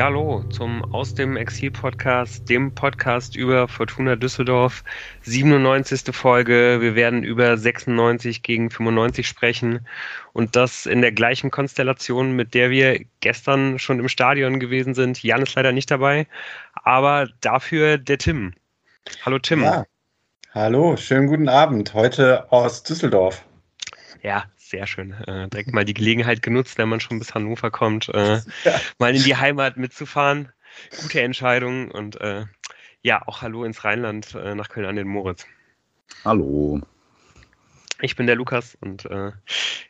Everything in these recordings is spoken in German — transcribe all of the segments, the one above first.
Ja, hallo zum Aus dem Exil Podcast, dem Podcast über Fortuna Düsseldorf. 97. Folge. Wir werden über 96 gegen 95 sprechen und das in der gleichen Konstellation, mit der wir gestern schon im Stadion gewesen sind. Jan ist leider nicht dabei, aber dafür der Tim. Hallo Tim. Ja. Hallo, schönen guten Abend. Heute aus Düsseldorf. Ja, sehr schön. Äh, direkt mal die Gelegenheit genutzt, wenn man schon bis Hannover kommt, äh, ja. mal in die Heimat mitzufahren. Gute Entscheidung und äh, ja, auch Hallo ins Rheinland äh, nach Köln an den Moritz. Hallo. Ich bin der Lukas und äh,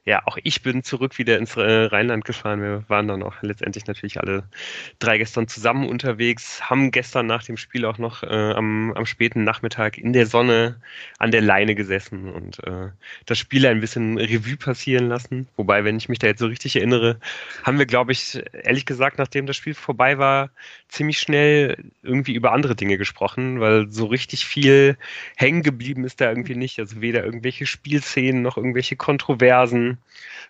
ja, auch ich bin zurück wieder ins äh, Rheinland gefahren. Wir waren dann auch letztendlich natürlich alle drei gestern zusammen unterwegs, haben gestern nach dem Spiel auch noch äh, am, am späten Nachmittag in der Sonne an der Leine gesessen und äh, das Spiel ein bisschen Revue passieren lassen. Wobei, wenn ich mich da jetzt so richtig erinnere, haben wir, glaube ich, ehrlich gesagt, nachdem das Spiel vorbei war, ziemlich schnell irgendwie über andere Dinge gesprochen, weil so richtig viel hängen geblieben ist da irgendwie nicht. Also weder irgendwelche Spiel Spielszenen noch irgendwelche Kontroversen.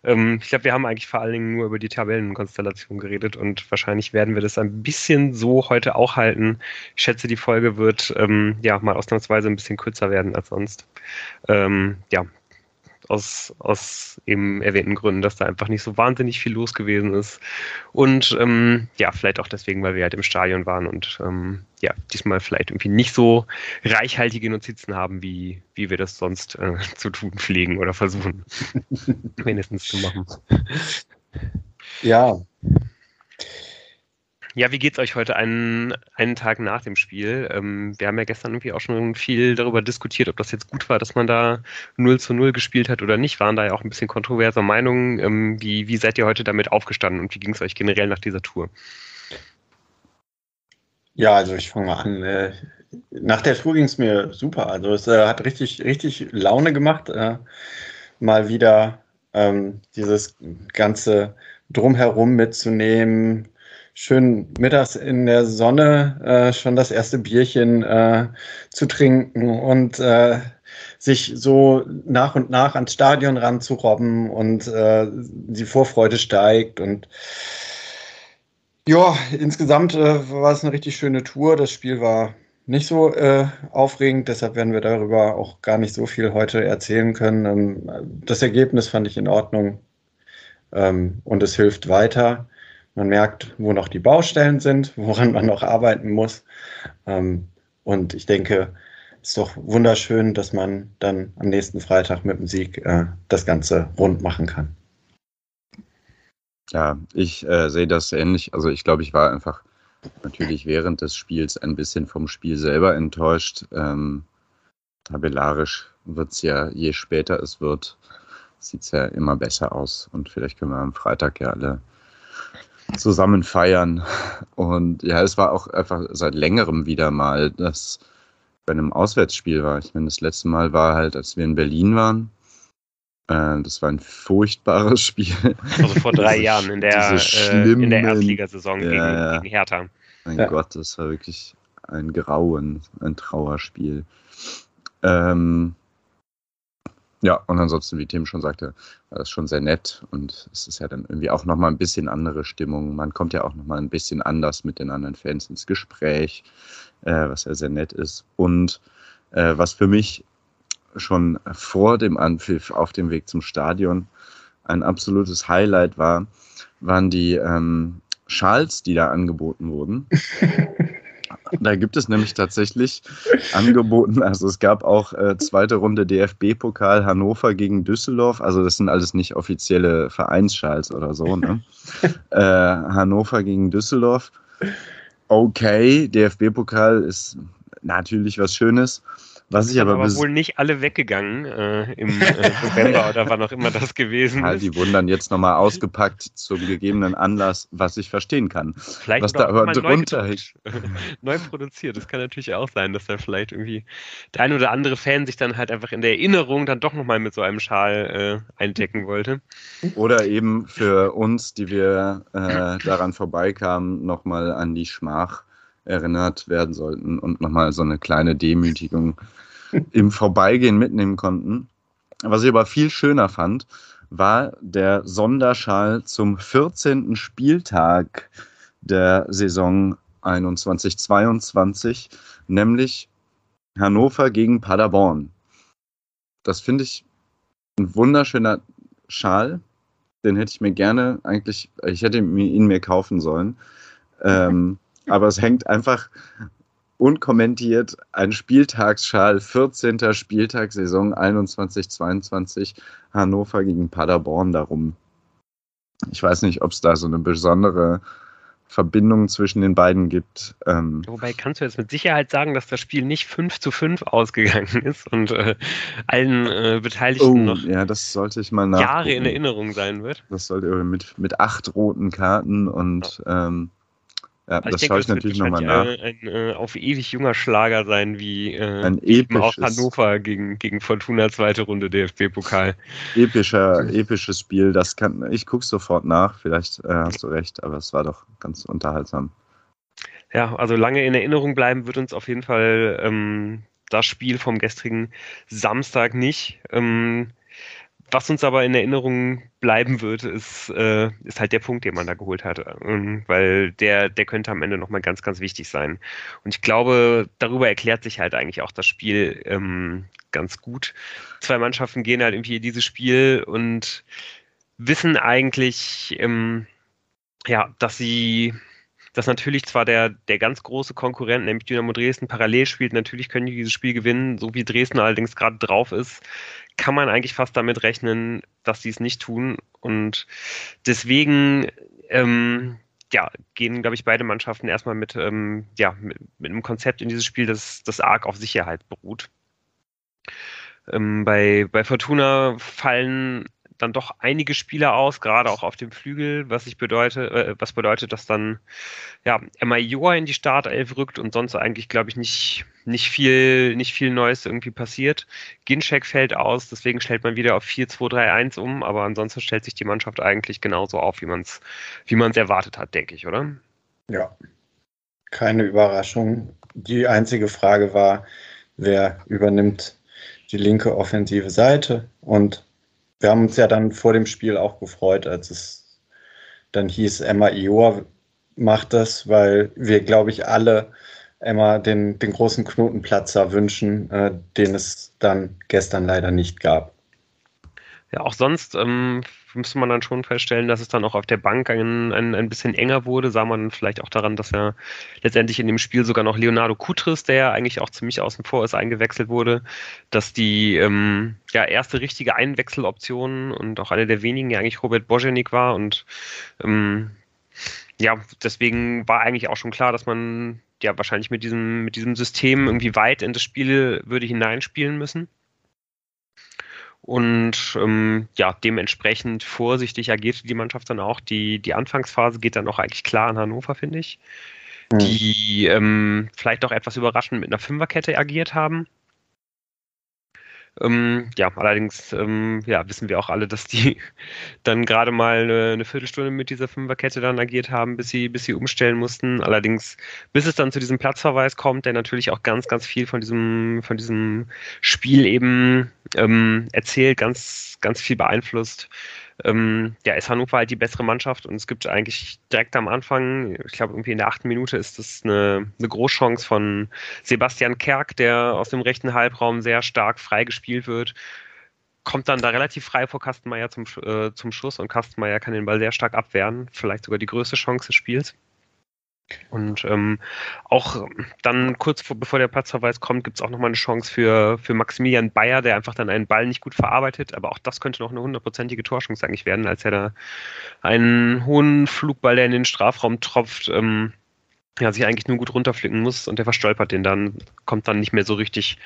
Ähm, ich glaube, wir haben eigentlich vor allen Dingen nur über die Tabellenkonstellation geredet und wahrscheinlich werden wir das ein bisschen so heute auch halten. Ich schätze, die Folge wird ähm, ja mal ausnahmsweise ein bisschen kürzer werden als sonst. Ähm, ja, aus, aus eben erwähnten Gründen, dass da einfach nicht so wahnsinnig viel los gewesen ist. Und ähm, ja, vielleicht auch deswegen, weil wir halt im Stadion waren und ähm, ja, diesmal vielleicht irgendwie nicht so reichhaltige Notizen haben, wie, wie wir das sonst äh, zu tun pflegen oder versuchen, wenigstens zu machen. Ja, ja, wie geht's euch heute einen, einen Tag nach dem Spiel? Ähm, wir haben ja gestern irgendwie auch schon viel darüber diskutiert, ob das jetzt gut war, dass man da 0 zu 0 gespielt hat oder nicht. Waren da ja auch ein bisschen kontroverse Meinungen. Ähm, wie, wie seid ihr heute damit aufgestanden und wie ging es euch generell nach dieser Tour? Ja, also ich fange mal an. Äh, nach der Tour ging es mir super. Also es äh, hat richtig, richtig Laune gemacht, äh, mal wieder ähm, dieses ganze Drumherum mitzunehmen, schön mittags in der Sonne äh, schon das erste Bierchen äh, zu trinken und äh, sich so nach und nach ans Stadion ranzurobben und äh, die Vorfreude steigt und ja, insgesamt äh, war es eine richtig schöne Tour. Das Spiel war nicht so äh, aufregend, deshalb werden wir darüber auch gar nicht so viel heute erzählen können. Ähm, das Ergebnis fand ich in Ordnung ähm, und es hilft weiter. Man merkt, wo noch die Baustellen sind, woran man noch arbeiten muss. Ähm, und ich denke, es ist doch wunderschön, dass man dann am nächsten Freitag mit dem Sieg äh, das Ganze rund machen kann. Ja, ich äh, sehe das ähnlich. Also ich glaube, ich war einfach natürlich während des Spiels ein bisschen vom Spiel selber enttäuscht. Ähm, tabellarisch wird es ja, je später es wird, sieht es ja immer besser aus. Und vielleicht können wir am Freitag ja alle zusammen feiern. Und ja, es war auch einfach seit längerem wieder mal, dass bei einem Auswärtsspiel war. Ich meine, das letzte Mal war halt, als wir in Berlin waren. Äh, das war ein furchtbares Spiel. Also vor drei Jahren in der, äh, in der Erstligasaison ja, gegen, gegen Hertha. Mein ja. Gott, das war wirklich ein Grauen, ein Trauerspiel. Ähm, ja, und ansonsten, wie Tim schon sagte, war das schon sehr nett und es ist ja dann irgendwie auch nochmal ein bisschen andere Stimmung. Man kommt ja auch nochmal ein bisschen anders mit den anderen Fans ins Gespräch, äh, was ja sehr nett ist. Und äh, was für mich schon vor dem Anpfiff auf dem Weg zum Stadion ein absolutes Highlight war, waren die ähm, Schals, die da angeboten wurden. Da gibt es nämlich tatsächlich angeboten, also es gab auch äh, zweite Runde DFB-Pokal Hannover gegen Düsseldorf, also das sind alles nicht offizielle Vereinsschals oder so, ne? äh, Hannover gegen Düsseldorf. Okay, DFB-Pokal ist natürlich was Schönes. Was ich aber, aber wohl nicht alle weggegangen äh, im äh, November oder wann auch immer das gewesen ja, ist. Die wurden dann jetzt nochmal ausgepackt zum gegebenen Anlass, was ich verstehen kann. Vielleicht was da aber drunter neu, neu produziert. Das kann natürlich auch sein, dass da vielleicht irgendwie der ein oder andere Fan sich dann halt einfach in der Erinnerung dann doch nochmal mit so einem Schal äh, eindecken wollte. Oder eben für uns, die wir äh, daran vorbeikamen, nochmal an die Schmach erinnert werden sollten und nochmal so eine kleine Demütigung im Vorbeigehen mitnehmen konnten. Was ich aber viel schöner fand, war der Sonderschall zum 14. Spieltag der Saison 21-22, nämlich Hannover gegen Paderborn. Das finde ich ein wunderschöner Schal. Den hätte ich mir gerne eigentlich, ich hätte ihn mir kaufen sollen. Ähm, aber es hängt einfach unkommentiert ein Spieltagsschal, 14. Spieltag, Saison 21-22, Hannover gegen Paderborn darum. Ich weiß nicht, ob es da so eine besondere Verbindung zwischen den beiden gibt. Ähm Wobei kannst du jetzt mit Sicherheit sagen, dass das Spiel nicht 5 zu 5 ausgegangen ist und äh, allen äh, Beteiligten oh, noch ja, das sollte ich mal Jahre in Erinnerung sein wird. Das sollte mit, mit acht roten Karten und ja. ähm, ja, also das schaue ich natürlich nochmal nach. Ein, ein, äh, auf ewig junger Schlager sein wie äh, ein episches, auch Hannover gegen, gegen Fortuna zweite Runde DFB-Pokal. Epischer, episches Spiel. Das kann ich gucke sofort nach. Vielleicht äh, hast du recht, aber es war doch ganz unterhaltsam. Ja, also lange in Erinnerung bleiben wird uns auf jeden Fall ähm, das Spiel vom gestrigen Samstag nicht. Ähm, was uns aber in Erinnerung bleiben wird, ist, äh, ist halt der Punkt, den man da geholt hat. Ähm, weil der, der könnte am Ende nochmal ganz, ganz wichtig sein. Und ich glaube, darüber erklärt sich halt eigentlich auch das Spiel ähm, ganz gut. Zwei Mannschaften gehen halt irgendwie in dieses Spiel und wissen eigentlich, ähm, ja, dass sie dass natürlich zwar der, der ganz große Konkurrent, nämlich Dynamo Dresden, parallel spielt. Natürlich können die dieses Spiel gewinnen, so wie Dresden allerdings gerade drauf ist, kann man eigentlich fast damit rechnen, dass sie es nicht tun. Und deswegen ähm, ja, gehen, glaube ich, beide Mannschaften erstmal mit, ähm, ja, mit, mit, einem Konzept in dieses Spiel, das, das arg auf Sicherheit beruht. Ähm, bei, bei Fortuna fallen dann doch einige Spieler aus, gerade auch auf dem Flügel, was ich bedeutet, äh, was bedeutet, dass dann ja Emma Joa in die Startelf rückt und sonst eigentlich, glaube ich, nicht, nicht viel, nicht viel Neues irgendwie passiert. Ginczek fällt aus, deswegen stellt man wieder auf 4-2-3-1 um, aber ansonsten stellt sich die Mannschaft eigentlich genauso auf, wie man es wie man's erwartet hat, denke ich, oder? Ja, keine Überraschung. Die einzige Frage war, wer übernimmt die linke offensive Seite und wir haben uns ja dann vor dem Spiel auch gefreut, als es dann hieß, Emma Ioa macht das, weil wir, glaube ich, alle Emma den, den großen Knotenplatzer wünschen, äh, den es dann gestern leider nicht gab. Ja, auch sonst ähm, müsste man dann schon feststellen, dass es dann auch auf der Bank ein, ein, ein bisschen enger wurde. Sah man vielleicht auch daran, dass ja letztendlich in dem Spiel sogar noch Leonardo Kutris, der ja eigentlich auch ziemlich außen vor ist, eingewechselt wurde. Dass die ähm, ja, erste richtige Einwechseloption und auch eine der wenigen ja eigentlich Robert Bojenik war. Und ähm, ja, deswegen war eigentlich auch schon klar, dass man ja wahrscheinlich mit diesem, mit diesem System irgendwie weit in das Spiel würde hineinspielen müssen. Und ähm, ja, dementsprechend vorsichtig agierte die Mannschaft dann auch. Die, die Anfangsphase geht dann auch eigentlich klar an Hannover, finde ich. Mhm. Die ähm, vielleicht auch etwas überraschend mit einer Fünferkette agiert haben. Ähm, ja, allerdings ähm, ja, wissen wir auch alle, dass die dann gerade mal eine, eine, Viertelstunde mit dieser Fünferkette dann agiert haben, bis sie, bis sie umstellen mussten. Allerdings, bis es dann zu diesem Platzverweis kommt, der natürlich auch ganz, ganz viel von diesem, von diesem Spiel eben ähm, erzählt, ganz, ganz viel beeinflusst ähm, ja, ist Hannover halt die bessere Mannschaft und es gibt eigentlich direkt am Anfang, ich glaube irgendwie in der achten Minute ist das eine, eine Großchance von Sebastian Kerk, der aus dem rechten Halbraum sehr stark frei gespielt wird. Kommt dann da relativ frei vor Kastenmeier zum, äh, zum Schuss und Kastenmeier kann den Ball sehr stark abwehren. Vielleicht sogar die größte Chance des Spiels. Und ähm, auch dann kurz vor, bevor der Platzverweis kommt, gibt es auch nochmal eine Chance für, für Maximilian Bayer, der einfach dann einen Ball nicht gut verarbeitet. Aber auch das könnte noch eine hundertprozentige Torchance eigentlich werden, als er da einen hohen Flugball, der in den Strafraum tropft, ähm, ja, sich eigentlich nur gut runterflicken muss und der verstolpert den dann, kommt dann nicht mehr so richtig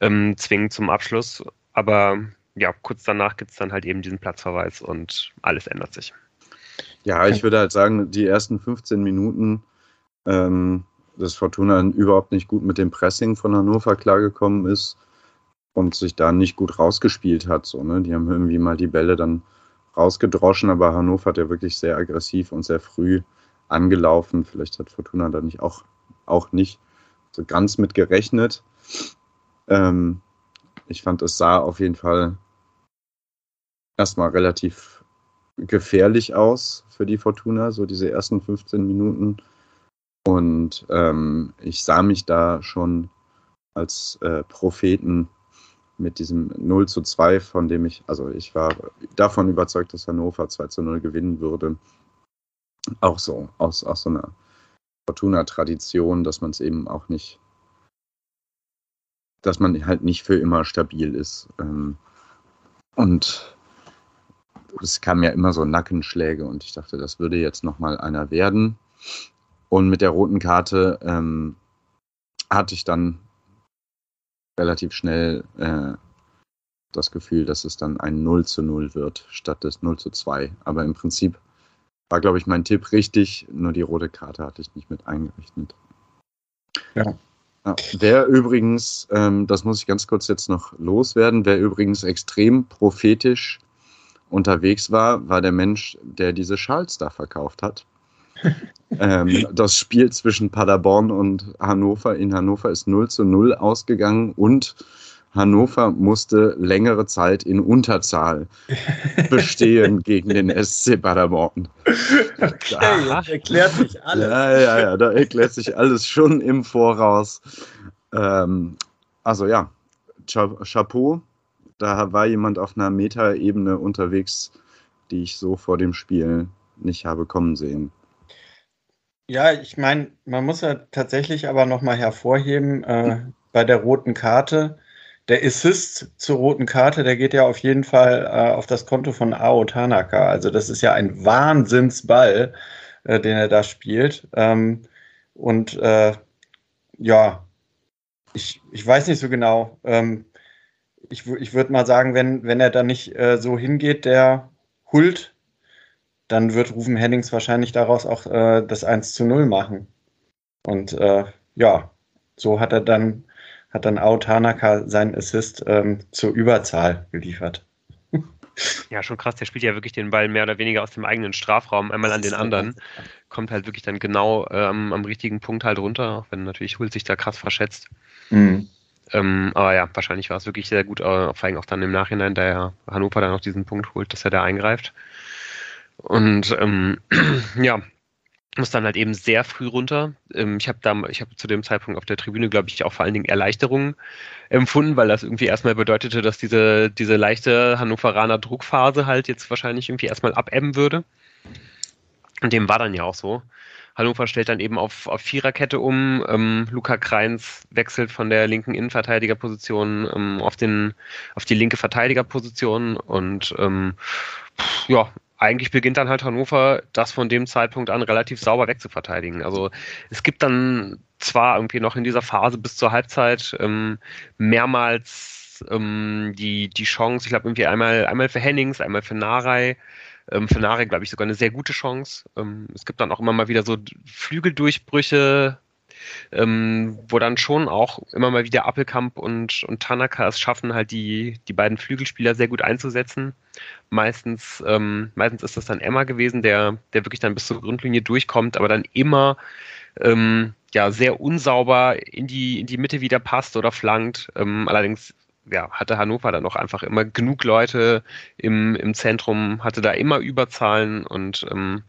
ähm, zwingend zum Abschluss. Aber ja, kurz danach gibt es dann halt eben diesen Platzverweis und alles ändert sich. Ja, ich würde halt sagen, die ersten 15 Minuten ähm, dass Fortuna überhaupt nicht gut mit dem Pressing von Hannover klargekommen ist und sich da nicht gut rausgespielt hat. So, ne? Die haben irgendwie mal die Bälle dann rausgedroschen, aber Hannover hat ja wirklich sehr aggressiv und sehr früh angelaufen. Vielleicht hat Fortuna da nicht auch, auch nicht so ganz mit gerechnet. Ähm, ich fand, es sah auf jeden Fall erstmal relativ gefährlich aus für die Fortuna, so diese ersten 15 Minuten. Und ähm, ich sah mich da schon als äh, Propheten mit diesem 0 zu 2, von dem ich, also ich war davon überzeugt, dass Hannover 2 zu 0 gewinnen würde. Auch so, aus, aus so einer Fortuna-Tradition, dass man es eben auch nicht, dass man halt nicht für immer stabil ist. Ähm, und es kamen ja immer so Nackenschläge und ich dachte, das würde jetzt nochmal einer werden. Und mit der roten Karte ähm, hatte ich dann relativ schnell äh, das Gefühl, dass es dann ein 0 zu 0 wird, statt des 0 zu 2. Aber im Prinzip war, glaube ich, mein Tipp richtig, nur die rote Karte hatte ich nicht mit eingerechnet. Ja. ja wer übrigens, ähm, das muss ich ganz kurz jetzt noch loswerden, wer übrigens extrem prophetisch unterwegs war, war der Mensch, der diese Schals da verkauft hat. ähm, das Spiel zwischen Paderborn und Hannover in Hannover ist 0 zu 0 ausgegangen und Hannover musste längere Zeit in Unterzahl bestehen gegen den SC Paderborn. Okay, das erklärt sich alles. Ja, ja, ja, da erklärt sich alles schon im Voraus. Ähm, also ja, Chapeau. Da war jemand auf einer Metaebene unterwegs, die ich so vor dem Spiel nicht habe kommen sehen. Ja, ich meine, man muss ja tatsächlich aber nochmal hervorheben, äh, bei der roten Karte, der Assist zur roten Karte, der geht ja auf jeden Fall äh, auf das Konto von Ao Tanaka. Also das ist ja ein Wahnsinnsball, äh, den er da spielt. Ähm, und äh, ja, ich, ich weiß nicht so genau. Ähm, ich, ich würde mal sagen, wenn, wenn er da nicht äh, so hingeht, der Hult, dann wird Rufen Hennings wahrscheinlich daraus auch äh, das 1 zu 0 machen. Und äh, ja, so hat er dann, hat dann Ao Tanaka seinen Assist ähm, zur Überzahl geliefert. Ja, schon krass. Der spielt ja wirklich den Ball mehr oder weniger aus dem eigenen Strafraum einmal an den anderen. Kommt halt wirklich dann genau ähm, am richtigen Punkt halt runter, auch wenn natürlich Hult sich da krass verschätzt. Mhm. Ähm, aber ja, wahrscheinlich war es wirklich sehr gut, äh, vor allem auch dann im Nachhinein, da ja Hannover dann noch diesen Punkt holt, dass er da eingreift. Und ähm, ja, muss dann halt eben sehr früh runter. Ähm, ich habe da, zu dem Zeitpunkt auf der Tribüne, glaube ich, auch vor allen Dingen Erleichterungen empfunden, weil das irgendwie erstmal bedeutete, dass diese, diese leichte Hannoveraner Druckphase halt jetzt wahrscheinlich irgendwie erstmal abebben würde. Und dem war dann ja auch so. Hannover stellt dann eben auf, auf Viererkette um. Ähm, Luca Kreins wechselt von der linken Innenverteidigerposition ähm, auf, den, auf die linke Verteidigerposition und ähm, ja, eigentlich beginnt dann halt Hannover, das von dem Zeitpunkt an relativ sauber wegzuverteidigen. Also es gibt dann zwar irgendwie noch in dieser Phase bis zur Halbzeit ähm, mehrmals ähm, die, die Chance, ich glaube irgendwie einmal, einmal für Hennings, einmal für Narei, ähm, für Narei glaube ich sogar eine sehr gute Chance. Ähm, es gibt dann auch immer mal wieder so Flügeldurchbrüche, ähm, wo dann schon auch immer mal wieder Appelkamp und, und Tanaka es schaffen, halt die, die beiden Flügelspieler sehr gut einzusetzen. Meistens, ähm, meistens ist das dann Emma gewesen, der, der wirklich dann bis zur Grundlinie durchkommt, aber dann immer ähm, ja, sehr unsauber in die, in die Mitte wieder passt oder flankt. Ähm, allerdings ja, hatte Hannover dann auch einfach immer genug Leute im, im Zentrum, hatte da immer Überzahlen und ähm,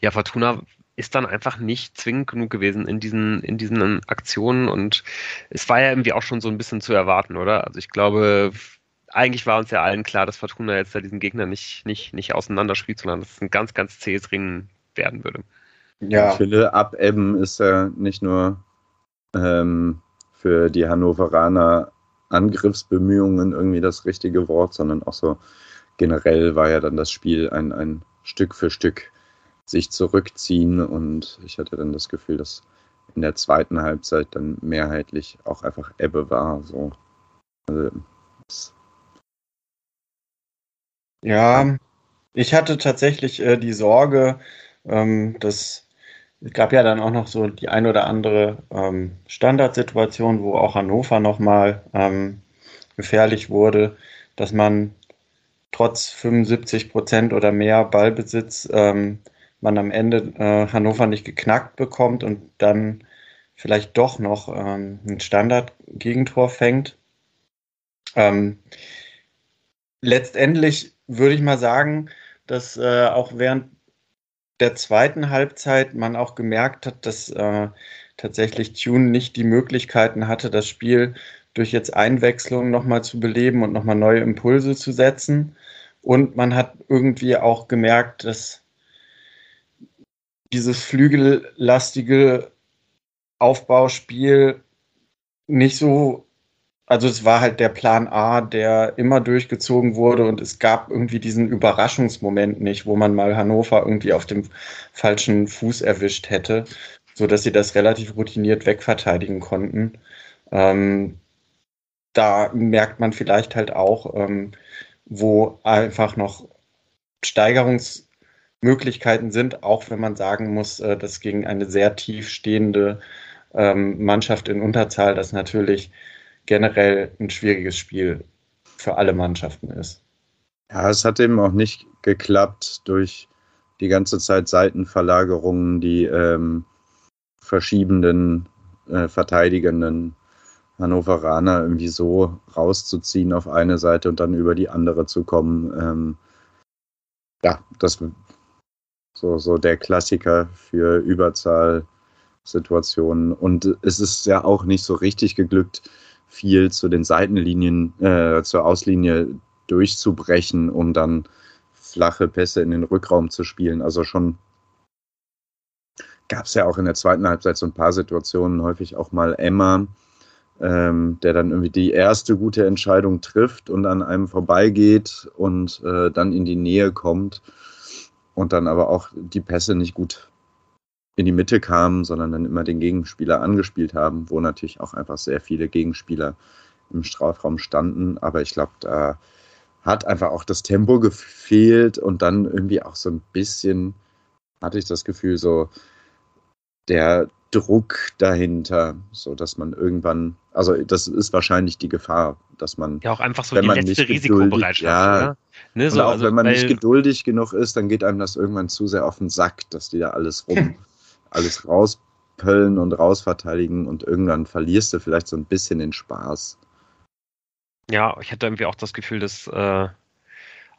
ja, Fortuna ist dann einfach nicht zwingend genug gewesen in diesen, in diesen Aktionen und es war ja irgendwie auch schon so ein bisschen zu erwarten, oder? Also ich glaube, eigentlich war uns ja allen klar, dass Fortuna jetzt da diesen Gegner nicht, nicht, nicht auseinanderspielt, sondern dass es ein ganz, ganz zähes Ringen werden würde. Ja. Ich finde, abebben ist ja nicht nur ähm, für die Hannoveraner Angriffsbemühungen irgendwie das richtige Wort, sondern auch so generell war ja dann das Spiel ein, ein Stück für Stück sich zurückziehen und ich hatte dann das Gefühl, dass in der zweiten Halbzeit dann mehrheitlich auch einfach Ebbe war. So. Also, ja, ich hatte tatsächlich äh, die Sorge, ähm, dass es gab ja dann auch noch so die ein oder andere ähm, Standardsituation, wo auch Hannover nochmal ähm, gefährlich wurde, dass man trotz 75 Prozent oder mehr Ballbesitz ähm, man am Ende äh, Hannover nicht geknackt bekommt und dann vielleicht doch noch ähm, ein Standard-Gegentor fängt. Ähm, letztendlich würde ich mal sagen, dass äh, auch während der zweiten Halbzeit man auch gemerkt hat, dass äh, tatsächlich Tune nicht die Möglichkeiten hatte, das Spiel durch jetzt Einwechslung nochmal zu beleben und nochmal neue Impulse zu setzen. Und man hat irgendwie auch gemerkt, dass dieses flügellastige Aufbauspiel nicht so, also es war halt der Plan A, der immer durchgezogen wurde und es gab irgendwie diesen Überraschungsmoment nicht, wo man mal Hannover irgendwie auf dem falschen Fuß erwischt hätte, so dass sie das relativ routiniert wegverteidigen konnten. Ähm, da merkt man vielleicht halt auch, ähm, wo einfach noch Steigerungsmöglichkeiten sind, auch wenn man sagen muss, äh, dass gegen eine sehr tief stehende ähm, Mannschaft in Unterzahl das natürlich generell ein schwieriges Spiel für alle Mannschaften ist. Ja, es hat eben auch nicht geklappt durch die ganze Zeit Seitenverlagerungen, die ähm, verschiebenden, äh, verteidigenden Hannoveraner irgendwie so rauszuziehen auf eine Seite und dann über die andere zu kommen. Ähm, ja, das so, so der Klassiker für Überzahlsituationen. Und es ist ja auch nicht so richtig geglückt, viel zu den Seitenlinien, äh, zur Auslinie durchzubrechen, um dann flache Pässe in den Rückraum zu spielen. Also schon gab es ja auch in der zweiten Halbzeit so ein paar Situationen, häufig auch mal Emma, ähm, der dann irgendwie die erste gute Entscheidung trifft und an einem vorbeigeht und äh, dann in die Nähe kommt und dann aber auch die Pässe nicht gut in die Mitte kamen, sondern dann immer den Gegenspieler angespielt haben, wo natürlich auch einfach sehr viele Gegenspieler im Strafraum standen. Aber ich glaube, da hat einfach auch das Tempo gefehlt und dann irgendwie auch so ein bisschen hatte ich das Gefühl, so der Druck dahinter, so dass man irgendwann, also das ist wahrscheinlich die Gefahr, dass man ja auch einfach so die letzte Risikobereitschaft, ja, oder? Ne, so, auch also, wenn man nicht geduldig genug ist, dann geht einem das irgendwann zu sehr auf den Sack, dass die da alles rum, alles rauspöllen und rausverteidigen und irgendwann verlierst du vielleicht so ein bisschen den Spaß. Ja, ich hatte irgendwie auch das Gefühl, dass äh,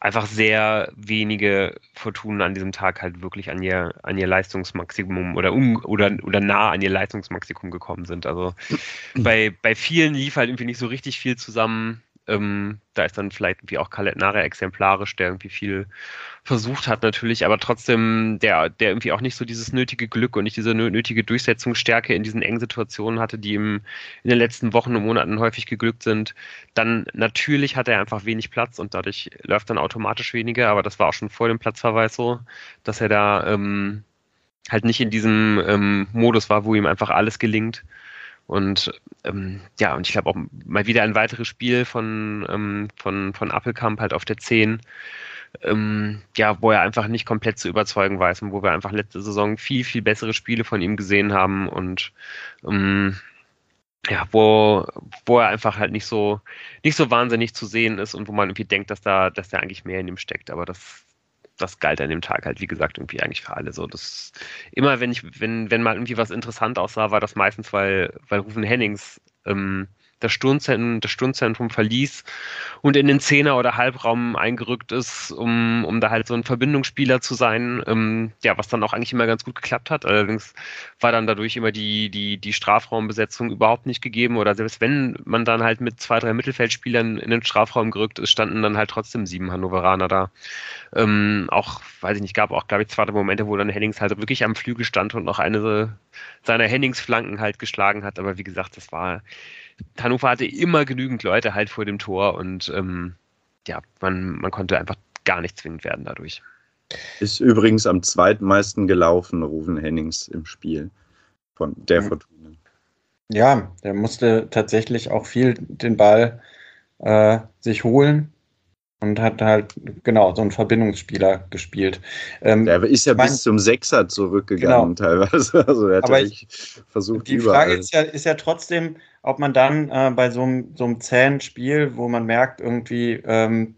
einfach sehr wenige Fortunen an diesem Tag halt wirklich an ihr, an ihr Leistungsmaximum oder, um, oder, oder nah an ihr Leistungsmaximum gekommen sind. Also bei, bei vielen lief halt irgendwie nicht so richtig viel zusammen. Ähm, da ist dann vielleicht irgendwie auch Kaletnare exemplarisch, der irgendwie viel versucht hat natürlich, aber trotzdem der, der irgendwie auch nicht so dieses nötige Glück und nicht diese nötige Durchsetzungsstärke in diesen engen Situationen hatte, die ihm in den letzten Wochen und Monaten häufig geglückt sind. Dann natürlich hat er einfach wenig Platz und dadurch läuft dann automatisch weniger, aber das war auch schon vor dem Platzverweis so, dass er da ähm, halt nicht in diesem ähm, Modus war, wo ihm einfach alles gelingt. Und ähm, ja, und ich glaube auch mal wieder ein weiteres Spiel von, ähm, von, von Appelkamp halt auf der 10, ähm, ja, wo er einfach nicht komplett zu überzeugen weiß und wo wir einfach letzte Saison viel, viel bessere Spiele von ihm gesehen haben und ähm, ja, wo, wo er einfach halt nicht so, nicht so wahnsinnig zu sehen ist und wo man irgendwie denkt, dass da, dass da eigentlich mehr in ihm steckt. Aber das, das galt an dem Tag halt, wie gesagt, irgendwie eigentlich für alle so. Das immer, wenn ich, wenn, wenn mal irgendwie was interessant aussah, war das meistens, weil, weil Rufen Hennings ähm, das Sturmzentrum, das Sturmzentrum verließ und in den Zehner- oder Halbraum eingerückt ist, um, um da halt so ein Verbindungsspieler zu sein, ähm, ja, was dann auch eigentlich immer ganz gut geklappt hat. Allerdings war dann dadurch immer die, die, die Strafraumbesetzung überhaupt nicht gegeben oder selbst wenn man dann halt mit zwei, drei Mittelfeldspielern in den Strafraum gerückt ist, standen dann halt trotzdem sieben Hannoveraner da. Ähm, auch, weiß ich nicht, gab auch, glaube ich, zwei Momente, wo dann Hennings halt wirklich am Flügel stand und noch eine seiner Hennings-Flanken halt geschlagen hat. Aber wie gesagt, das war Hannover hatte immer genügend Leute halt vor dem Tor und ähm, ja, man, man konnte einfach gar nicht zwingend werden dadurch. Ist übrigens am zweitmeisten gelaufen, Rufen Hennings im Spiel von der mhm. Fortuna. Ja, der musste tatsächlich auch viel den Ball äh, sich holen und hat halt genau so einen Verbindungsspieler gespielt. Ähm, der ist ja mein, bis zum Sechser zurückgegangen genau. teilweise. Also er hat aber ich, versucht die überall. Frage ist ja, ist ja trotzdem, ob man dann äh, bei so einem, zähen Spiel, wo man merkt, irgendwie, ähm,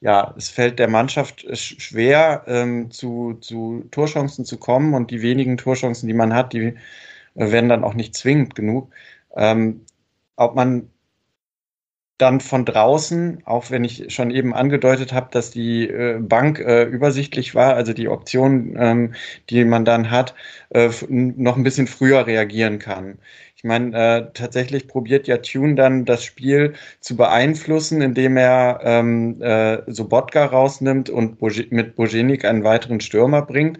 ja, es fällt der Mannschaft schwer, ähm, zu, zu Torchancen zu kommen und die wenigen Torchancen, die man hat, die äh, werden dann auch nicht zwingend genug. Ähm, ob man dann von draußen, auch wenn ich schon eben angedeutet habe, dass die äh, Bank äh, übersichtlich war, also die Option, ähm, die man dann hat, äh, noch ein bisschen früher reagieren kann. Ich meine, äh, tatsächlich probiert ja Tune dann das Spiel zu beeinflussen, indem er ähm, äh, Sobotka rausnimmt und Boge mit Bojenik einen weiteren Stürmer bringt,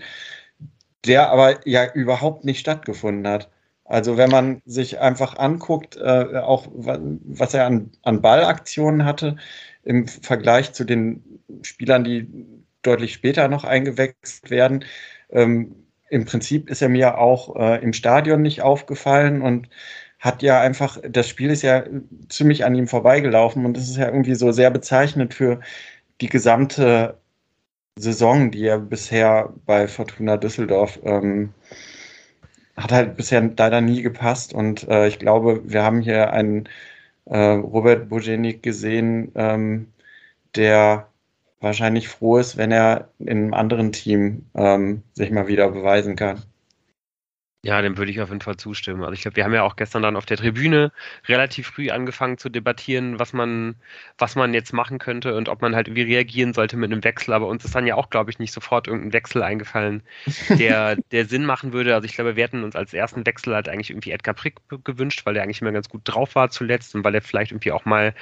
der aber ja überhaupt nicht stattgefunden hat. Also wenn man sich einfach anguckt, äh, auch was er an, an Ballaktionen hatte im Vergleich zu den Spielern, die deutlich später noch eingewechselt werden, ähm, im Prinzip ist er mir auch äh, im Stadion nicht aufgefallen und hat ja einfach, das Spiel ist ja ziemlich an ihm vorbeigelaufen und das ist ja irgendwie so sehr bezeichnend für die gesamte Saison, die er bisher bei Fortuna Düsseldorf ähm, hat halt bisher leider nie gepasst. Und äh, ich glaube, wir haben hier einen äh, Robert Bojenik gesehen, ähm, der wahrscheinlich froh ist, wenn er in einem anderen Team ähm, sich mal wieder beweisen kann. Ja, dem würde ich auf jeden Fall zustimmen. Also ich glaube, wir haben ja auch gestern dann auf der Tribüne relativ früh angefangen zu debattieren, was man, was man jetzt machen könnte und ob man halt irgendwie reagieren sollte mit einem Wechsel. Aber uns ist dann ja auch, glaube ich, nicht sofort irgendein Wechsel eingefallen, der, der Sinn machen würde. Also ich glaube, wir hätten uns als ersten Wechsel halt eigentlich irgendwie Edgar Prick gewünscht, weil der eigentlich immer ganz gut drauf war zuletzt und weil er vielleicht irgendwie auch mal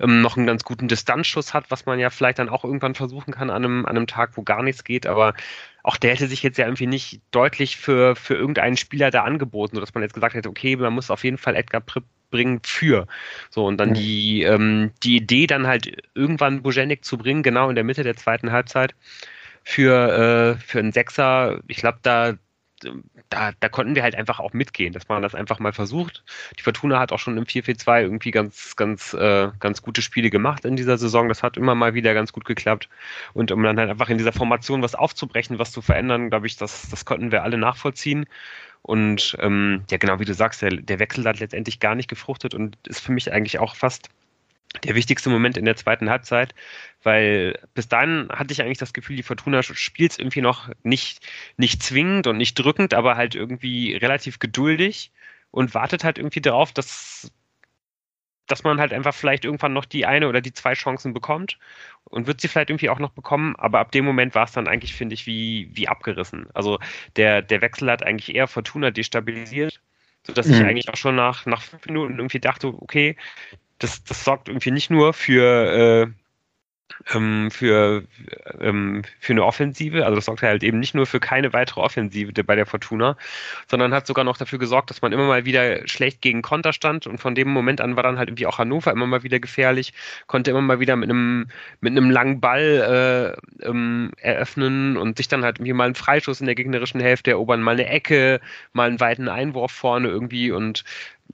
ähm, noch einen ganz guten Distanzschuss hat, was man ja vielleicht dann auch irgendwann versuchen kann an einem, an einem Tag, wo gar nichts geht. Aber auch der hätte sich jetzt ja irgendwie nicht deutlich für, für irgendeinen Spieler da angeboten, sodass man jetzt gesagt hätte, okay, man muss auf jeden Fall Edgar Pripp bringen für. So, und dann mhm. die, ähm, die Idee dann halt irgendwann Bojenik zu bringen, genau in der Mitte der zweiten Halbzeit, für, äh, für einen Sechser, ich glaube, da da, da konnten wir halt einfach auch mitgehen, dass man das einfach mal versucht. Die Fortuna hat auch schon im 4-4-2 irgendwie ganz, ganz, äh, ganz gute Spiele gemacht in dieser Saison. Das hat immer mal wieder ganz gut geklappt. Und um dann halt einfach in dieser Formation was aufzubrechen, was zu verändern, glaube ich, das, das konnten wir alle nachvollziehen. Und ähm, ja, genau wie du sagst, der, der Wechsel hat letztendlich gar nicht gefruchtet und ist für mich eigentlich auch fast der wichtigste Moment in der zweiten Halbzeit, weil bis dahin hatte ich eigentlich das Gefühl, die Fortuna spielt es irgendwie noch nicht, nicht zwingend und nicht drückend, aber halt irgendwie relativ geduldig und wartet halt irgendwie darauf, dass, dass man halt einfach vielleicht irgendwann noch die eine oder die zwei Chancen bekommt und wird sie vielleicht irgendwie auch noch bekommen, aber ab dem Moment war es dann eigentlich, finde ich, wie, wie abgerissen. Also der, der Wechsel hat eigentlich eher Fortuna destabilisiert, sodass mhm. ich eigentlich auch schon nach, nach fünf Minuten irgendwie dachte, okay, das, das sorgt irgendwie nicht nur für, äh, ähm, für, ähm, für eine Offensive, also das sorgt halt eben nicht nur für keine weitere Offensive bei der Fortuna, sondern hat sogar noch dafür gesorgt, dass man immer mal wieder schlecht gegen Konter stand und von dem Moment an war dann halt irgendwie auch Hannover immer mal wieder gefährlich, konnte immer mal wieder mit einem, mit einem langen Ball äh, ähm, eröffnen und sich dann halt irgendwie mal einen Freischuss in der gegnerischen Hälfte erobern, mal eine Ecke, mal einen weiten Einwurf vorne irgendwie und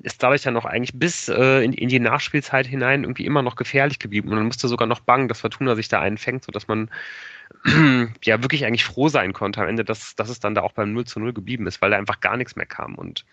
ist dadurch ja noch eigentlich bis äh, in, in, die Nachspielzeit hinein irgendwie immer noch gefährlich geblieben. Und man musste sogar noch bangen, dass Fortuna sich da einfängt, sodass man ja wirklich eigentlich froh sein konnte am Ende, dass, dass es dann da auch beim 0 zu 0 geblieben ist, weil da einfach gar nichts mehr kam. Und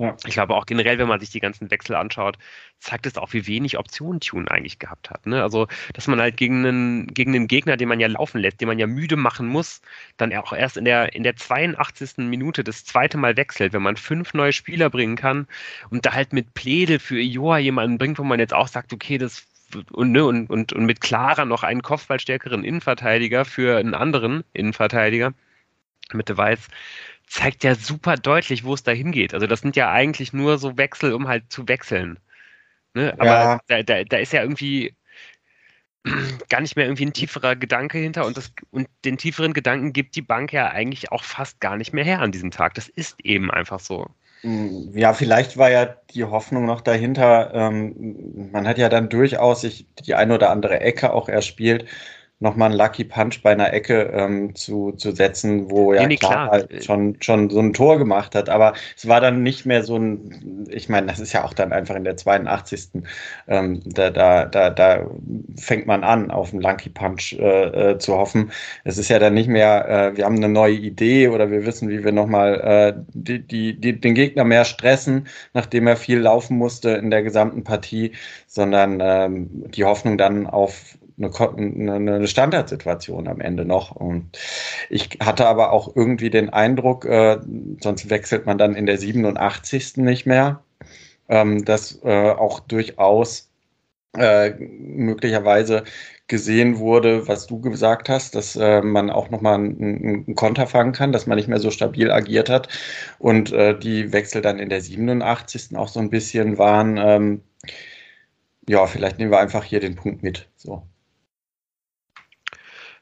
ja. Ich glaube auch generell, wenn man sich die ganzen Wechsel anschaut, zeigt es auch, wie wenig Optionen Tune eigentlich gehabt hat. Ne? Also, dass man halt gegen einen, gegen einen Gegner, den man ja laufen lässt, den man ja müde machen muss, dann auch erst in der, in der 82. Minute das zweite Mal wechselt, wenn man fünf neue Spieler bringen kann und da halt mit Plädel für Joa jemanden bringt, wo man jetzt auch sagt, okay, das und, ne, und, und, und mit Clara noch einen kopfballstärkeren Innenverteidiger für einen anderen Innenverteidiger mit De Weiß zeigt ja super deutlich, wo es da hingeht. Also das sind ja eigentlich nur so Wechsel, um halt zu wechseln. Ne? Aber ja. da, da, da ist ja irgendwie gar nicht mehr irgendwie ein tieferer Gedanke hinter und, das, und den tieferen Gedanken gibt die Bank ja eigentlich auch fast gar nicht mehr her an diesem Tag. Das ist eben einfach so. Hm, ja, vielleicht war ja die Hoffnung noch dahinter. Ähm, man hat ja dann durchaus sich die eine oder andere Ecke auch erspielt nochmal einen Lucky Punch bei einer Ecke ähm, zu, zu setzen, wo ja nee, nee, klar, klar. Halt schon, schon so ein Tor gemacht hat. Aber es war dann nicht mehr so ein, ich meine, das ist ja auch dann einfach in der 82. Ähm, da, da, da, da fängt man an, auf einen Lucky Punch äh, äh, zu hoffen. Es ist ja dann nicht mehr, äh, wir haben eine neue Idee oder wir wissen, wie wir nochmal äh, die, die, die, den Gegner mehr stressen, nachdem er viel laufen musste in der gesamten Partie, sondern ähm, die Hoffnung dann auf eine, Standardsituation am Ende noch. Und ich hatte aber auch irgendwie den Eindruck, äh, sonst wechselt man dann in der 87. nicht mehr, ähm, dass äh, auch durchaus äh, möglicherweise gesehen wurde, was du gesagt hast, dass äh, man auch nochmal einen, einen Konter fangen kann, dass man nicht mehr so stabil agiert hat. Und äh, die Wechsel dann in der 87. auch so ein bisschen waren, ähm, ja, vielleicht nehmen wir einfach hier den Punkt mit. So.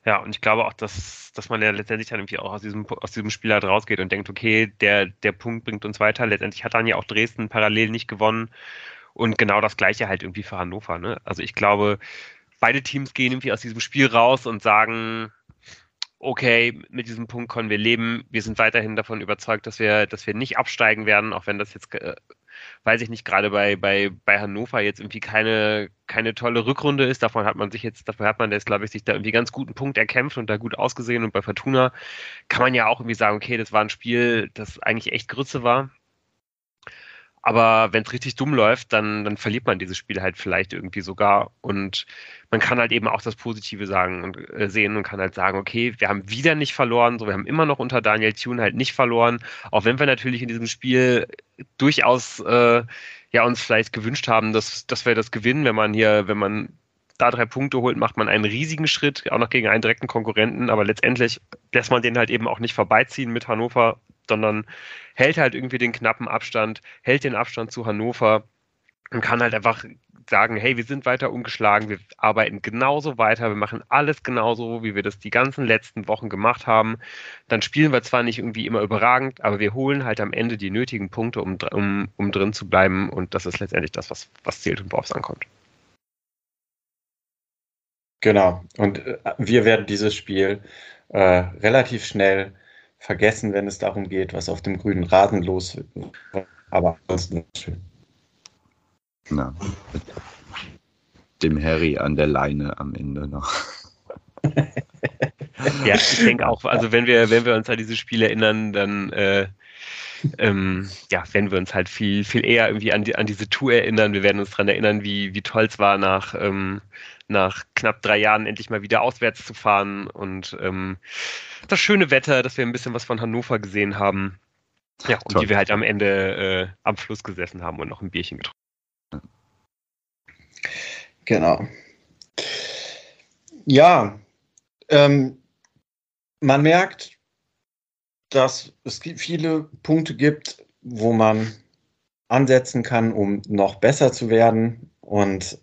Ja, und ich glaube auch, dass, dass man ja letztendlich dann irgendwie auch aus diesem, aus diesem Spiel halt rausgeht und denkt, okay, der, der Punkt bringt uns weiter. Letztendlich hat dann ja auch Dresden parallel nicht gewonnen. Und genau das gleiche halt irgendwie für Hannover. Ne? Also ich glaube, beide Teams gehen irgendwie aus diesem Spiel raus und sagen, okay, mit diesem Punkt können wir leben. Wir sind weiterhin davon überzeugt, dass wir, dass wir nicht absteigen werden, auch wenn das jetzt, äh, weiß ich nicht, gerade bei, bei, bei Hannover jetzt irgendwie keine, keine tolle Rückrunde ist. Davon hat man sich jetzt, dafür hat man jetzt, glaube ich, sich da irgendwie ganz guten Punkt erkämpft und da gut ausgesehen. Und bei Fortuna kann man ja auch irgendwie sagen, okay, das war ein Spiel, das eigentlich echt Grütze war. Aber wenn es richtig dumm läuft, dann, dann verliert man dieses Spiel halt vielleicht irgendwie sogar. Und man kann halt eben auch das Positive sagen und äh, sehen und kann halt sagen, okay, wir haben wieder nicht verloren, so wir haben immer noch unter Daniel Thune halt nicht verloren, auch wenn wir natürlich in diesem Spiel durchaus äh, ja uns vielleicht gewünscht haben, dass, dass wir das gewinnen, wenn man hier, wenn man da drei Punkte holt, macht man einen riesigen Schritt, auch noch gegen einen direkten Konkurrenten, aber letztendlich lässt man den halt eben auch nicht vorbeiziehen mit Hannover, sondern hält halt irgendwie den knappen Abstand, hält den Abstand zu Hannover und kann halt einfach sagen, hey, wir sind weiter umgeschlagen, wir arbeiten genauso weiter, wir machen alles genauso, wie wir das die ganzen letzten Wochen gemacht haben. Dann spielen wir zwar nicht irgendwie immer überragend, aber wir holen halt am Ende die nötigen Punkte, um, um, um drin zu bleiben und das ist letztendlich das, was, was zählt und worauf es ankommt. Genau, und äh, wir werden dieses Spiel äh, relativ schnell vergessen, wenn es darum geht, was auf dem grünen Rasen los wird. Aber ansonsten schön. Na, mit dem Harry an der Leine am Ende noch. ja, ich denke auch, also wenn wir, wenn wir uns an diese Spiele erinnern, dann äh, ähm, ja, werden wir uns halt viel, viel eher irgendwie an, die, an diese Tour erinnern. Wir werden uns daran erinnern, wie, wie toll es war, nach, ähm, nach knapp drei Jahren endlich mal wieder auswärts zu fahren und ähm, das schöne Wetter, dass wir ein bisschen was von Hannover gesehen haben. Ja, und Toll. wie wir halt am Ende äh, am Fluss gesessen haben und noch ein Bierchen getrunken. Genau. Ja, ähm, man merkt, dass es viele Punkte gibt, wo man ansetzen kann, um noch besser zu werden und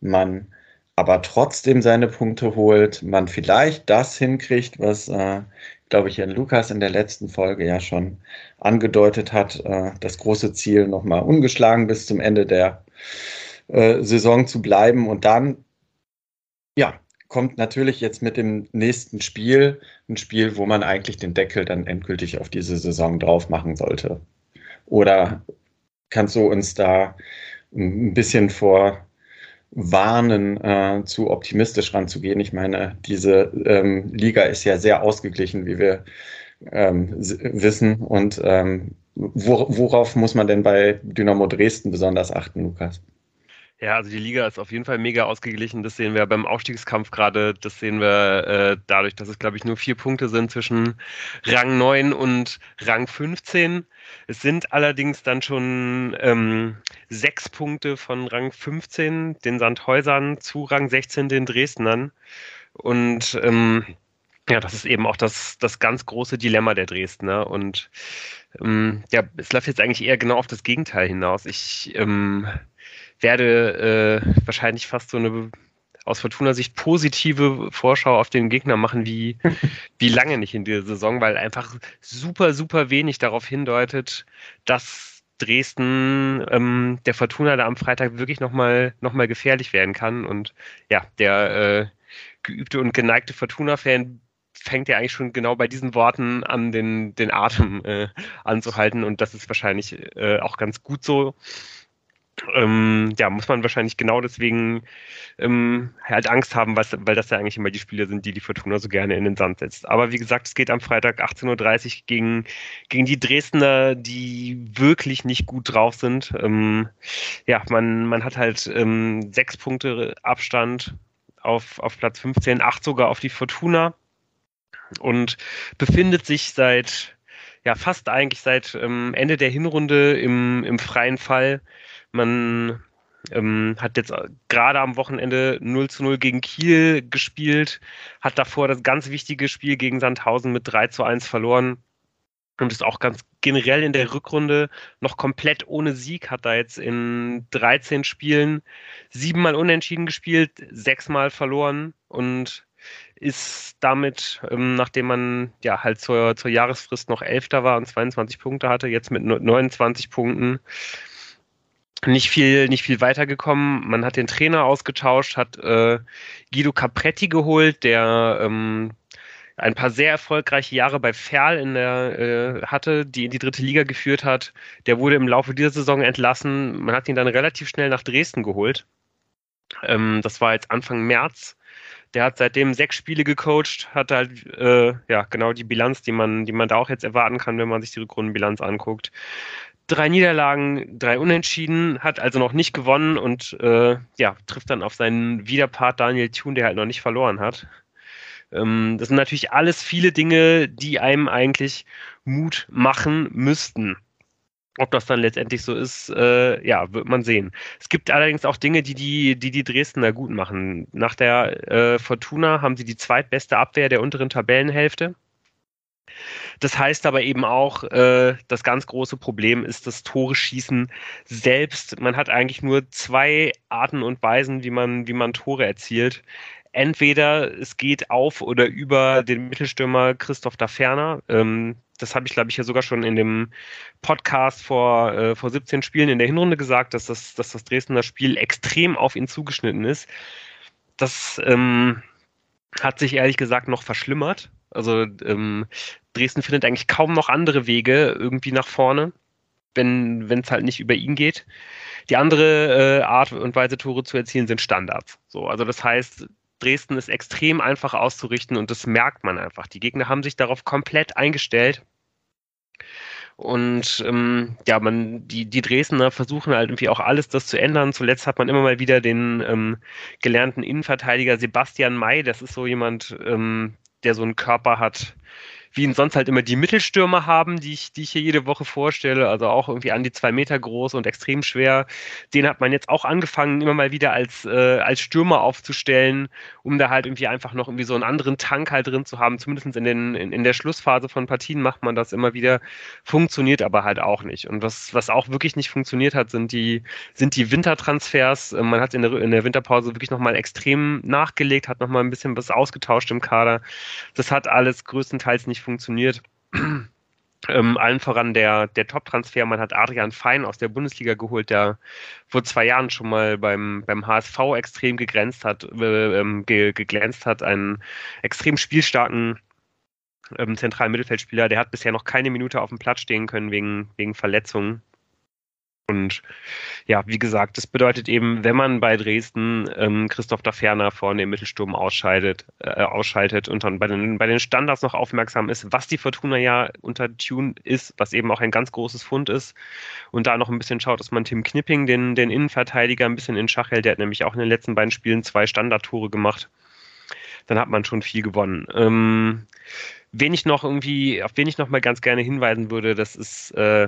man aber trotzdem seine Punkte holt, man vielleicht das hinkriegt, was, äh, glaube ich, Herrn Lukas in der letzten Folge ja schon angedeutet hat, äh, das große Ziel nochmal ungeschlagen bis zum Ende der äh, Saison zu bleiben. Und dann, ja, kommt natürlich jetzt mit dem nächsten Spiel ein Spiel, wo man eigentlich den Deckel dann endgültig auf diese Saison drauf machen sollte. Oder kannst du uns da ein bisschen vor warnen, äh, zu optimistisch ranzugehen. Ich meine, diese ähm, Liga ist ja sehr ausgeglichen, wie wir ähm, wissen. Und ähm, wo, worauf muss man denn bei Dynamo Dresden besonders achten, Lukas? Ja, also die Liga ist auf jeden Fall mega ausgeglichen. Das sehen wir beim Aufstiegskampf gerade. Das sehen wir äh, dadurch, dass es, glaube ich, nur vier Punkte sind zwischen Rang 9 und Rang 15. Es sind allerdings dann schon ähm, sechs Punkte von Rang 15, den Sandhäusern, zu Rang 16, den Dresdnern. Und ähm, ja, das ist eben auch das, das ganz große Dilemma der Dresdner. Und ähm, ja, es läuft jetzt eigentlich eher genau auf das Gegenteil hinaus. Ich ähm, werde äh, wahrscheinlich fast so eine aus Fortuna-Sicht positive Vorschau auf den Gegner machen, wie, wie lange nicht in dieser Saison, weil einfach super, super wenig darauf hindeutet, dass Dresden ähm, der Fortuna da am Freitag wirklich nochmal noch mal gefährlich werden kann. Und ja, der äh, geübte und geneigte Fortuna-Fan fängt ja eigentlich schon genau bei diesen Worten an, den, den Atem äh, anzuhalten. Und das ist wahrscheinlich äh, auch ganz gut so ähm, ja, muss man wahrscheinlich genau deswegen ähm, halt Angst haben, was, weil das ja eigentlich immer die Spiele sind, die die Fortuna so gerne in den Sand setzt. Aber wie gesagt, es geht am Freitag 18.30 Uhr gegen, gegen die Dresdner, die wirklich nicht gut drauf sind. Ähm, ja, man, man hat halt ähm, sechs Punkte Abstand auf, auf Platz 15, acht sogar auf die Fortuna und befindet sich seit ja fast eigentlich seit ähm, Ende der Hinrunde im, im freien Fall. Man Ähm, hat jetzt gerade am Wochenende 0 zu 0 gegen Kiel gespielt, hat davor das ganz wichtige Spiel gegen Sandhausen mit 3 zu 1 verloren und ist auch ganz generell in der Rückrunde noch komplett ohne Sieg, hat da jetzt in 13 Spielen siebenmal unentschieden gespielt, sechsmal verloren und ist damit, ähm, nachdem man ja halt zur, zur Jahresfrist noch Elfter war und 22 Punkte hatte, jetzt mit 29 Punkten nicht viel, nicht viel weitergekommen. Man hat den Trainer ausgetauscht, hat äh, Guido Capretti geholt, der ähm, ein paar sehr erfolgreiche Jahre bei Ferl in der äh, hatte, die in die dritte Liga geführt hat. Der wurde im Laufe dieser Saison entlassen. Man hat ihn dann relativ schnell nach Dresden geholt. Ähm, das war jetzt Anfang März. Der hat seitdem sechs Spiele gecoacht, hat halt äh, ja genau die Bilanz, die man, die man da auch jetzt erwarten kann, wenn man sich die Rückrundenbilanz anguckt. Drei Niederlagen, drei Unentschieden, hat also noch nicht gewonnen und äh, ja, trifft dann auf seinen Widerpart Daniel Thun, der halt noch nicht verloren hat. Ähm, das sind natürlich alles viele Dinge, die einem eigentlich Mut machen müssten. Ob das dann letztendlich so ist, äh, ja, wird man sehen. Es gibt allerdings auch Dinge, die die, die, die Dresdner gut machen. Nach der äh, Fortuna haben sie die zweitbeste Abwehr der unteren Tabellenhälfte. Das heißt aber eben auch, äh, das ganz große Problem ist das Tore schießen selbst. Man hat eigentlich nur zwei Arten und Weisen, wie man, wie man Tore erzielt entweder es geht auf oder über den Mittelstürmer Christoph Daferner. Ähm, das habe ich, glaube ich, ja sogar schon in dem Podcast vor, äh, vor 17 Spielen in der Hinrunde gesagt, dass das, dass das Dresdner Spiel extrem auf ihn zugeschnitten ist. Das ähm, hat sich ehrlich gesagt noch verschlimmert. Also ähm, Dresden findet eigentlich kaum noch andere Wege irgendwie nach vorne, wenn es halt nicht über ihn geht. Die andere äh, Art und Weise, Tore zu erzielen, sind Standards. So, also das heißt, Dresden ist extrem einfach auszurichten und das merkt man einfach. Die Gegner haben sich darauf komplett eingestellt. Und ähm, ja, man, die, die Dresdner versuchen halt irgendwie auch alles das zu ändern. Zuletzt hat man immer mal wieder den ähm, gelernten Innenverteidiger Sebastian May, das ist so jemand, ähm, der so einen Körper hat, wie ihn sonst halt immer die Mittelstürmer haben, die ich, die ich hier jede Woche vorstelle, also auch irgendwie an die zwei Meter groß und extrem schwer. Den hat man jetzt auch angefangen, immer mal wieder als, äh, als Stürmer aufzustellen, um da halt irgendwie einfach noch irgendwie so einen anderen Tank halt drin zu haben. Zumindest in, den, in, in der Schlussphase von Partien macht man das immer wieder, funktioniert aber halt auch nicht. Und was, was auch wirklich nicht funktioniert hat, sind die, sind die Wintertransfers. Äh, man hat in der, in der Winterpause wirklich nochmal extrem nachgelegt, hat nochmal ein bisschen was ausgetauscht im Kader. Das hat alles größtenteils nicht funktioniert. Ähm, allen voran der, der Top-Transfer. Man hat Adrian Fein aus der Bundesliga geholt, der vor zwei Jahren schon mal beim, beim HSV extrem gegrenzt hat, äh, ähm, ge, geglänzt hat. Einen extrem spielstarken ähm, zentralen Mittelfeldspieler. Der hat bisher noch keine Minute auf dem Platz stehen können wegen, wegen Verletzungen. Und ja, wie gesagt, das bedeutet eben, wenn man bei Dresden ähm, Christoph Daferner vorne im Mittelsturm ausscheidet, äh, ausschaltet und dann bei den, bei den Standards noch aufmerksam ist, was die Fortuna ja unter Tune ist, was eben auch ein ganz großes Fund ist und da noch ein bisschen schaut, dass man Tim Knipping, den, den Innenverteidiger, ein bisschen in Schach hält, der hat nämlich auch in den letzten beiden Spielen zwei Standardtore gemacht, dann hat man schon viel gewonnen. Ähm, wen ich noch irgendwie, auf wen ich noch mal ganz gerne hinweisen würde, das ist äh,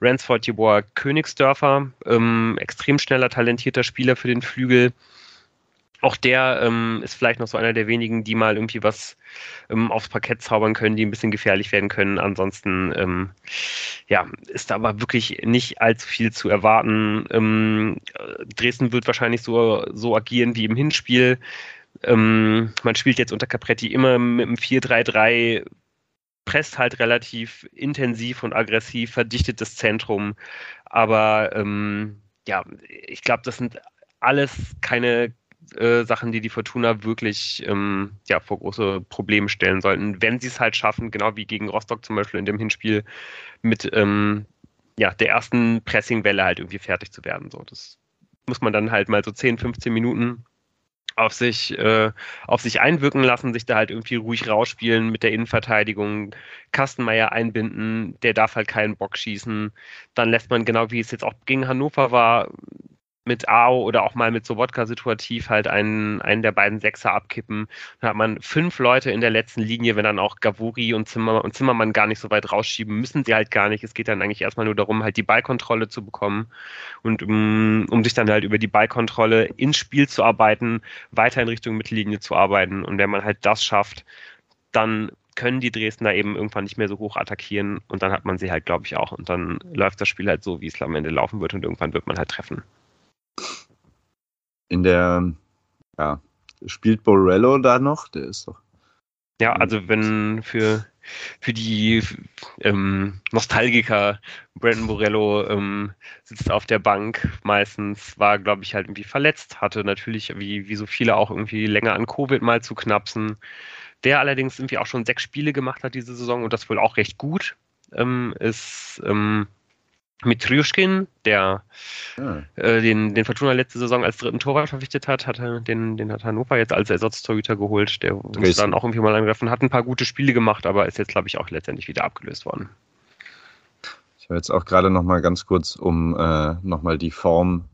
Ransford Jeboa Königsdörfer, ähm, extrem schneller, talentierter Spieler für den Flügel. Auch der ähm, ist vielleicht noch so einer der wenigen, die mal irgendwie was ähm, aufs Parkett zaubern können, die ein bisschen gefährlich werden können. Ansonsten ähm, ja, ist da aber wirklich nicht allzu viel zu erwarten. Ähm, Dresden wird wahrscheinlich so, so agieren wie im Hinspiel. Ähm, man spielt jetzt unter Capretti immer mit einem 4-3-3 presst halt relativ intensiv und aggressiv, verdichtet das Zentrum. Aber ähm, ja, ich glaube, das sind alles keine äh, Sachen, die die Fortuna wirklich ähm, ja, vor große Probleme stellen sollten, wenn sie es halt schaffen, genau wie gegen Rostock zum Beispiel in dem Hinspiel, mit ähm, ja, der ersten Pressingwelle halt irgendwie fertig zu werden. So, das muss man dann halt mal so 10, 15 Minuten auf sich, äh, auf sich einwirken lassen, sich da halt irgendwie ruhig rausspielen mit der Innenverteidigung, Kastenmeier einbinden, der darf halt keinen Bock schießen. Dann lässt man genau wie es jetzt auch gegen Hannover war, mit Ao oder auch mal mit Sobotka situativ halt einen, einen der beiden Sechser abkippen. Dann hat man fünf Leute in der letzten Linie, wenn dann auch Gavuri und, Zimmer, und Zimmermann gar nicht so weit rausschieben, müssen sie halt gar nicht. Es geht dann eigentlich erstmal nur darum, halt die Ballkontrolle zu bekommen und um, um sich dann halt über die Ballkontrolle ins Spiel zu arbeiten, weiter in Richtung Mittellinie zu arbeiten. Und wenn man halt das schafft, dann können die Dresdner eben irgendwann nicht mehr so hoch attackieren und dann hat man sie halt, glaube ich, auch. Und dann läuft das Spiel halt so, wie es am Ende laufen wird und irgendwann wird man halt treffen. In der, ja, spielt Borello da noch? Der ist doch. Ja, also wenn für, für die ähm, Nostalgiker Brandon Borello ähm, sitzt auf der Bank meistens, war, glaube ich, halt irgendwie verletzt, hatte natürlich, wie, wie so viele auch irgendwie länger an Covid mal zu knapsen der allerdings irgendwie auch schon sechs Spiele gemacht hat diese Saison und das wohl auch recht gut, ähm, ist ähm, Mitrjuschkin, der ah. äh, den, den Fortuna letzte Saison als dritten Torwart verpflichtet hat, hat den, den hat Hannover jetzt als Ersatztorhüter geholt. Der uns dann auch irgendwie mal angegriffen, hat ein paar gute Spiele gemacht, aber ist jetzt, glaube ich, auch letztendlich wieder abgelöst worden. Ich habe jetzt auch gerade noch mal ganz kurz, um äh, noch mal die Form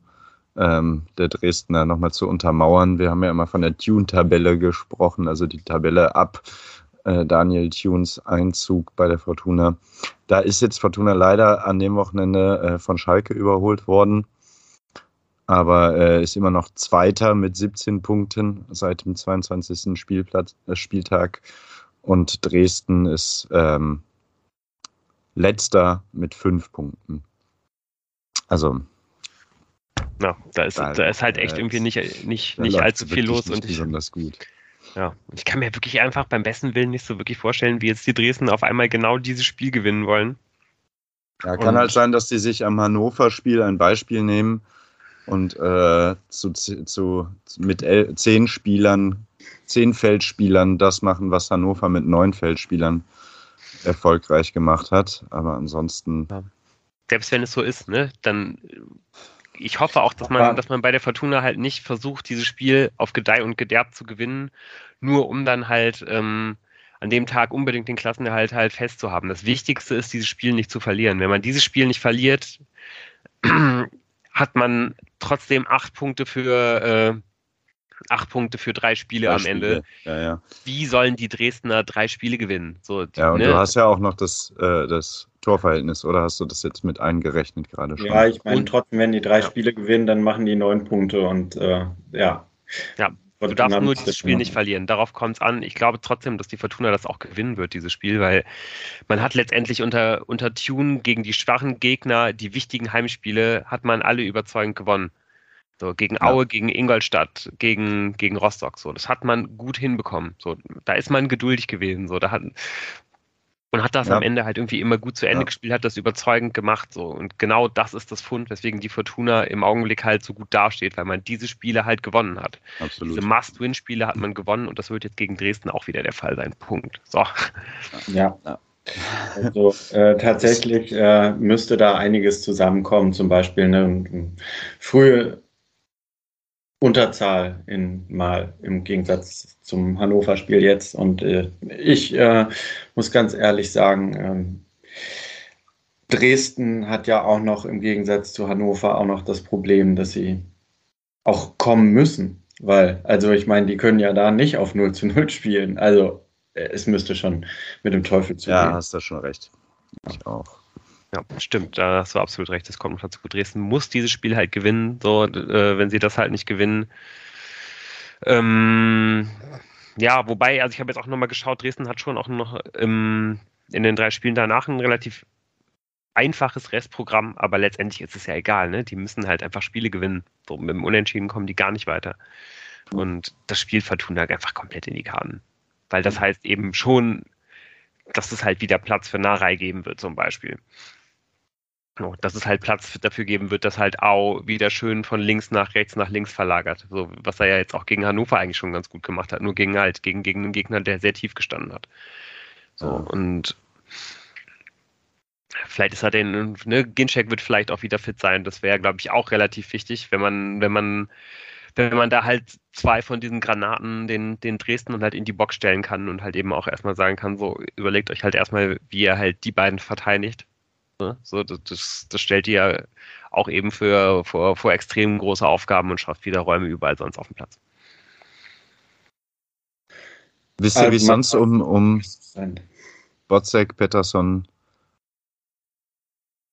ähm, der Dresdner nochmal zu untermauern. Wir haben ja immer von der Tune-Tabelle gesprochen, also die Tabelle ab äh, Daniel Tunes Einzug bei der Fortuna. Da ist jetzt Fortuna leider an dem Wochenende äh, von Schalke überholt worden, aber äh, ist immer noch Zweiter mit 17 Punkten seit dem 22. Spielplatz, äh, Spieltag und Dresden ist ähm, letzter mit fünf Punkten. Also ja, da ist, da, da ist halt echt irgendwie nicht, nicht, nicht allzu viel los. und ich, besonders gut. Ja, ich kann mir wirklich einfach beim besten Willen nicht so wirklich vorstellen, wie jetzt die Dresden auf einmal genau dieses Spiel gewinnen wollen. Ja, kann und, halt sein, dass die sich am Hannover-Spiel ein Beispiel nehmen und äh, zu, zu, mit el zehn Spielern, zehn Feldspielern das machen, was Hannover mit neun Feldspielern erfolgreich gemacht hat. Aber ansonsten. Ja. Selbst wenn es so ist, ne, dann ich hoffe auch, dass man, dass man bei der Fortuna halt nicht versucht, dieses Spiel auf Gedeih und Gederb zu gewinnen, nur um dann halt ähm, an dem Tag unbedingt den Klassenerhalt halt festzuhaben. Das Wichtigste ist, dieses Spiel nicht zu verlieren. Wenn man dieses Spiel nicht verliert, hat man trotzdem acht Punkte für äh, acht Punkte für drei Spiele drei am Spiele. Ende. Ja, ja. Wie sollen die Dresdner drei Spiele gewinnen? So, ja, und ne? du hast ja auch noch das, äh, das Torverhältnis, oder hast du das jetzt mit eingerechnet gerade schon? Ja, ich meine, trotzdem, wenn die drei ja. Spiele gewinnen, dann machen die neun Punkte und äh, ja. Ja, du darfst nur dieses Spiel nicht verlieren. Darauf kommt es an. Ich glaube trotzdem, dass die Fortuna das auch gewinnen wird, dieses Spiel, weil man hat letztendlich unter, unter Tune gegen die schwachen Gegner, die wichtigen Heimspiele, hat man alle überzeugend gewonnen. So, gegen Aue, ja. gegen Ingolstadt, gegen, gegen Rostock. So, das hat man gut hinbekommen. So, da ist man geduldig gewesen. So, da hat, und hat das ja. am Ende halt irgendwie immer gut zu Ende ja. gespielt, hat das überzeugend gemacht. So. Und genau das ist das Fund, weswegen die Fortuna im Augenblick halt so gut dasteht, weil man diese Spiele halt gewonnen hat. Absolut. Diese Must-Win-Spiele hat man gewonnen und das wird jetzt gegen Dresden auch wieder der Fall sein. Punkt. So. Ja. ja. Also äh, tatsächlich äh, müsste da einiges zusammenkommen, zum Beispiel eine frühe Unterzahl in mal im Gegensatz zum Hannover-Spiel jetzt. Und äh, ich äh, muss ganz ehrlich sagen, ähm, Dresden hat ja auch noch im Gegensatz zu Hannover auch noch das Problem, dass sie auch kommen müssen. Weil, also ich meine, die können ja da nicht auf 0 zu 0 spielen. Also äh, es müsste schon mit dem Teufel zugehen. Ja, hast du schon recht. Ich auch. Ja, stimmt, da hast du absolut recht. Das kommt noch dazu. Dresden muss dieses Spiel halt gewinnen. So, äh, wenn sie das halt nicht gewinnen. Ähm, ja, wobei, also ich habe jetzt auch nochmal geschaut, Dresden hat schon auch noch ähm, in den drei Spielen danach ein relativ einfaches Restprogramm, aber letztendlich ist es ja egal, ne? Die müssen halt einfach Spiele gewinnen. So, mit dem Unentschieden kommen die gar nicht weiter. Und das Spiel Fortuna einfach komplett in die Karten. Weil das heißt eben schon, dass es halt wieder Platz für Narei geben wird, zum Beispiel dass es halt Platz dafür geben wird, dass halt Au wieder schön von links nach rechts nach links verlagert. So, was er ja jetzt auch gegen Hannover eigentlich schon ganz gut gemacht hat, nur gegen halt, gegen, gegen einen Gegner, der sehr tief gestanden hat. So, ja. und vielleicht ist er den, ne, Ginchek wird vielleicht auch wieder fit sein. Das wäre, glaube ich, auch relativ wichtig, wenn man, wenn man, wenn man da halt zwei von diesen Granaten den, den Dresden und halt in die Box stellen kann und halt eben auch erstmal sagen kann, so, überlegt euch halt erstmal, wie ihr halt die beiden verteidigt Ne? So, das, das stellt ihr auch eben für, vor, vor extrem große Aufgaben und schafft wieder Räume überall sonst auf dem Platz. Wisst ihr, wie es sonst um, um Botzek, Pettersson,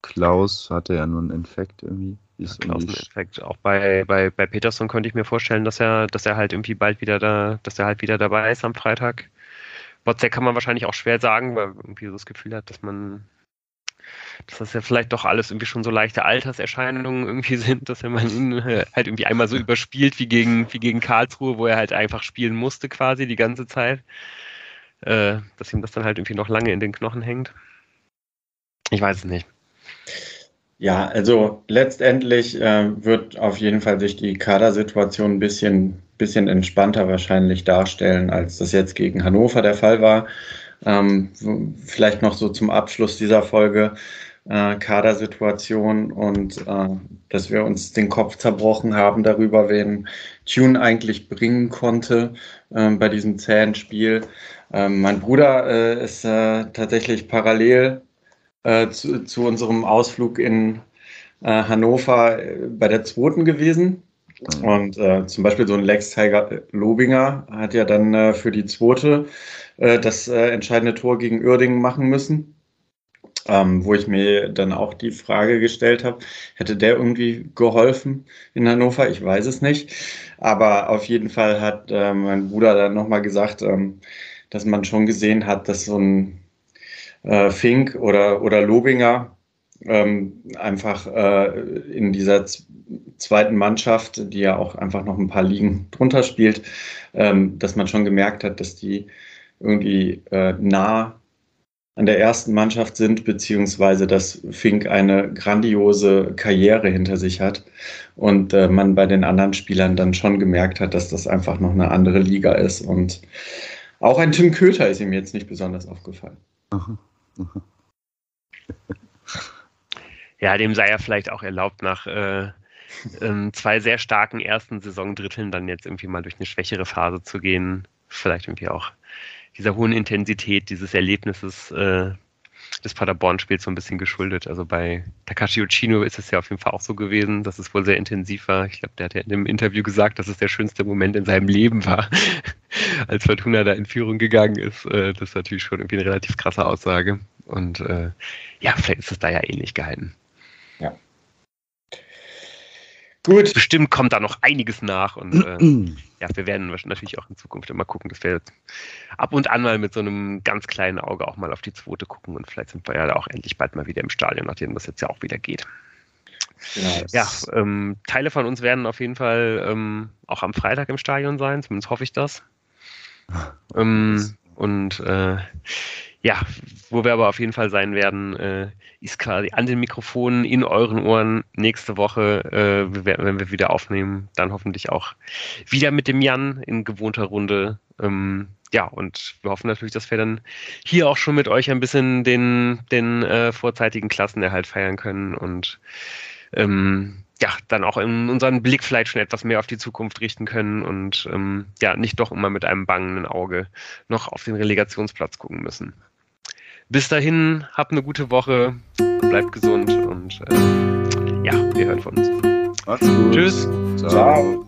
Klaus hatte ja nur einen Infekt irgendwie. Ja, Klaus einen Infekt. Auch bei, bei, bei Peterson konnte ich mir vorstellen, dass er, dass er halt irgendwie bald wieder da, dass er halt wieder dabei ist am Freitag. Botzek kann man wahrscheinlich auch schwer sagen, weil irgendwie so das Gefühl hat, dass man, dass das ja vielleicht doch alles irgendwie schon so leichte Alterserscheinungen irgendwie sind, dass man ihn äh, halt irgendwie einmal so überspielt wie gegen, wie gegen Karlsruhe, wo er halt einfach spielen musste quasi die ganze Zeit. Äh, dass ihm das dann halt irgendwie noch lange in den Knochen hängt. Ich weiß es nicht. Ja, also letztendlich äh, wird auf jeden Fall sich die Kadersituation ein bisschen, bisschen entspannter wahrscheinlich darstellen, als das jetzt gegen Hannover der Fall war. Ähm, vielleicht noch so zum Abschluss dieser Folge äh, Kadersituation und äh, dass wir uns den Kopf zerbrochen haben darüber, wen Tune eigentlich bringen konnte äh, bei diesem zähen Spiel. Ähm, mein Bruder äh, ist äh, tatsächlich parallel äh, zu, zu, unserem Ausflug in äh, Hannover bei der zweiten gewesen. Mhm. Und äh, zum Beispiel so ein Lex Tiger Lobinger hat ja dann äh, für die zweite äh, das äh, entscheidende Tor gegen Uerdingen machen müssen. Ähm, wo ich mir dann auch die Frage gestellt habe, hätte der irgendwie geholfen in Hannover? Ich weiß es nicht. Aber auf jeden Fall hat äh, mein Bruder dann nochmal gesagt, ähm, dass man schon gesehen hat, dass so ein äh, Fink oder, oder Lobinger ähm, einfach äh, in dieser zweiten Mannschaft, die ja auch einfach noch ein paar Ligen drunter spielt, ähm, dass man schon gemerkt hat, dass die irgendwie äh, nah an der ersten Mannschaft sind, beziehungsweise dass Fink eine grandiose Karriere hinter sich hat und äh, man bei den anderen Spielern dann schon gemerkt hat, dass das einfach noch eine andere Liga ist. Und auch ein Tim Köter ist ihm jetzt nicht besonders aufgefallen. Aha. Aha ja, dem sei ja vielleicht auch erlaubt, nach äh, ähm, zwei sehr starken ersten Saisondritteln dann jetzt irgendwie mal durch eine schwächere Phase zu gehen. Vielleicht irgendwie auch dieser hohen Intensität dieses Erlebnisses äh, des Paderborn-Spiels so ein bisschen geschuldet. Also bei Takashi Uchino ist es ja auf jeden Fall auch so gewesen, dass es wohl sehr intensiv war. Ich glaube, der hat ja in dem Interview gesagt, dass es der schönste Moment in seinem Leben war, als Fortuna da in Führung gegangen ist. Äh, das ist natürlich schon irgendwie eine relativ krasse Aussage. Und äh, ja, vielleicht ist es da ja ähnlich gehalten. Ja. Gut. Bestimmt kommt da noch einiges nach und äh, ja, wir werden natürlich auch in Zukunft immer gucken, dass wir ab und an mal mit so einem ganz kleinen Auge auch mal auf die zweite gucken und vielleicht sind wir ja auch endlich bald mal wieder im Stadion, nachdem das jetzt ja auch wieder geht. Genau, ja, ähm, Teile von uns werden auf jeden Fall ähm, auch am Freitag im Stadion sein, zumindest hoffe ich das. Ähm, und äh, ja, wo wir aber auf jeden Fall sein werden, äh, ist quasi an den Mikrofonen in euren Ohren nächste Woche, äh, wenn wir wieder aufnehmen, dann hoffentlich auch wieder mit dem Jan in gewohnter Runde. Ähm, ja, und wir hoffen natürlich, dass wir dann hier auch schon mit euch ein bisschen den, den äh, vorzeitigen Klassenerhalt feiern können und ähm, ja, dann auch in unseren Blick vielleicht schon etwas mehr auf die Zukunft richten können und ähm, ja, nicht doch immer mit einem bangenden Auge noch auf den Relegationsplatz gucken müssen. Bis dahin, habt eine gute Woche, bleibt gesund und äh, ja, wir hören von uns. Macht's gut. Tschüss. Ciao. Ciao.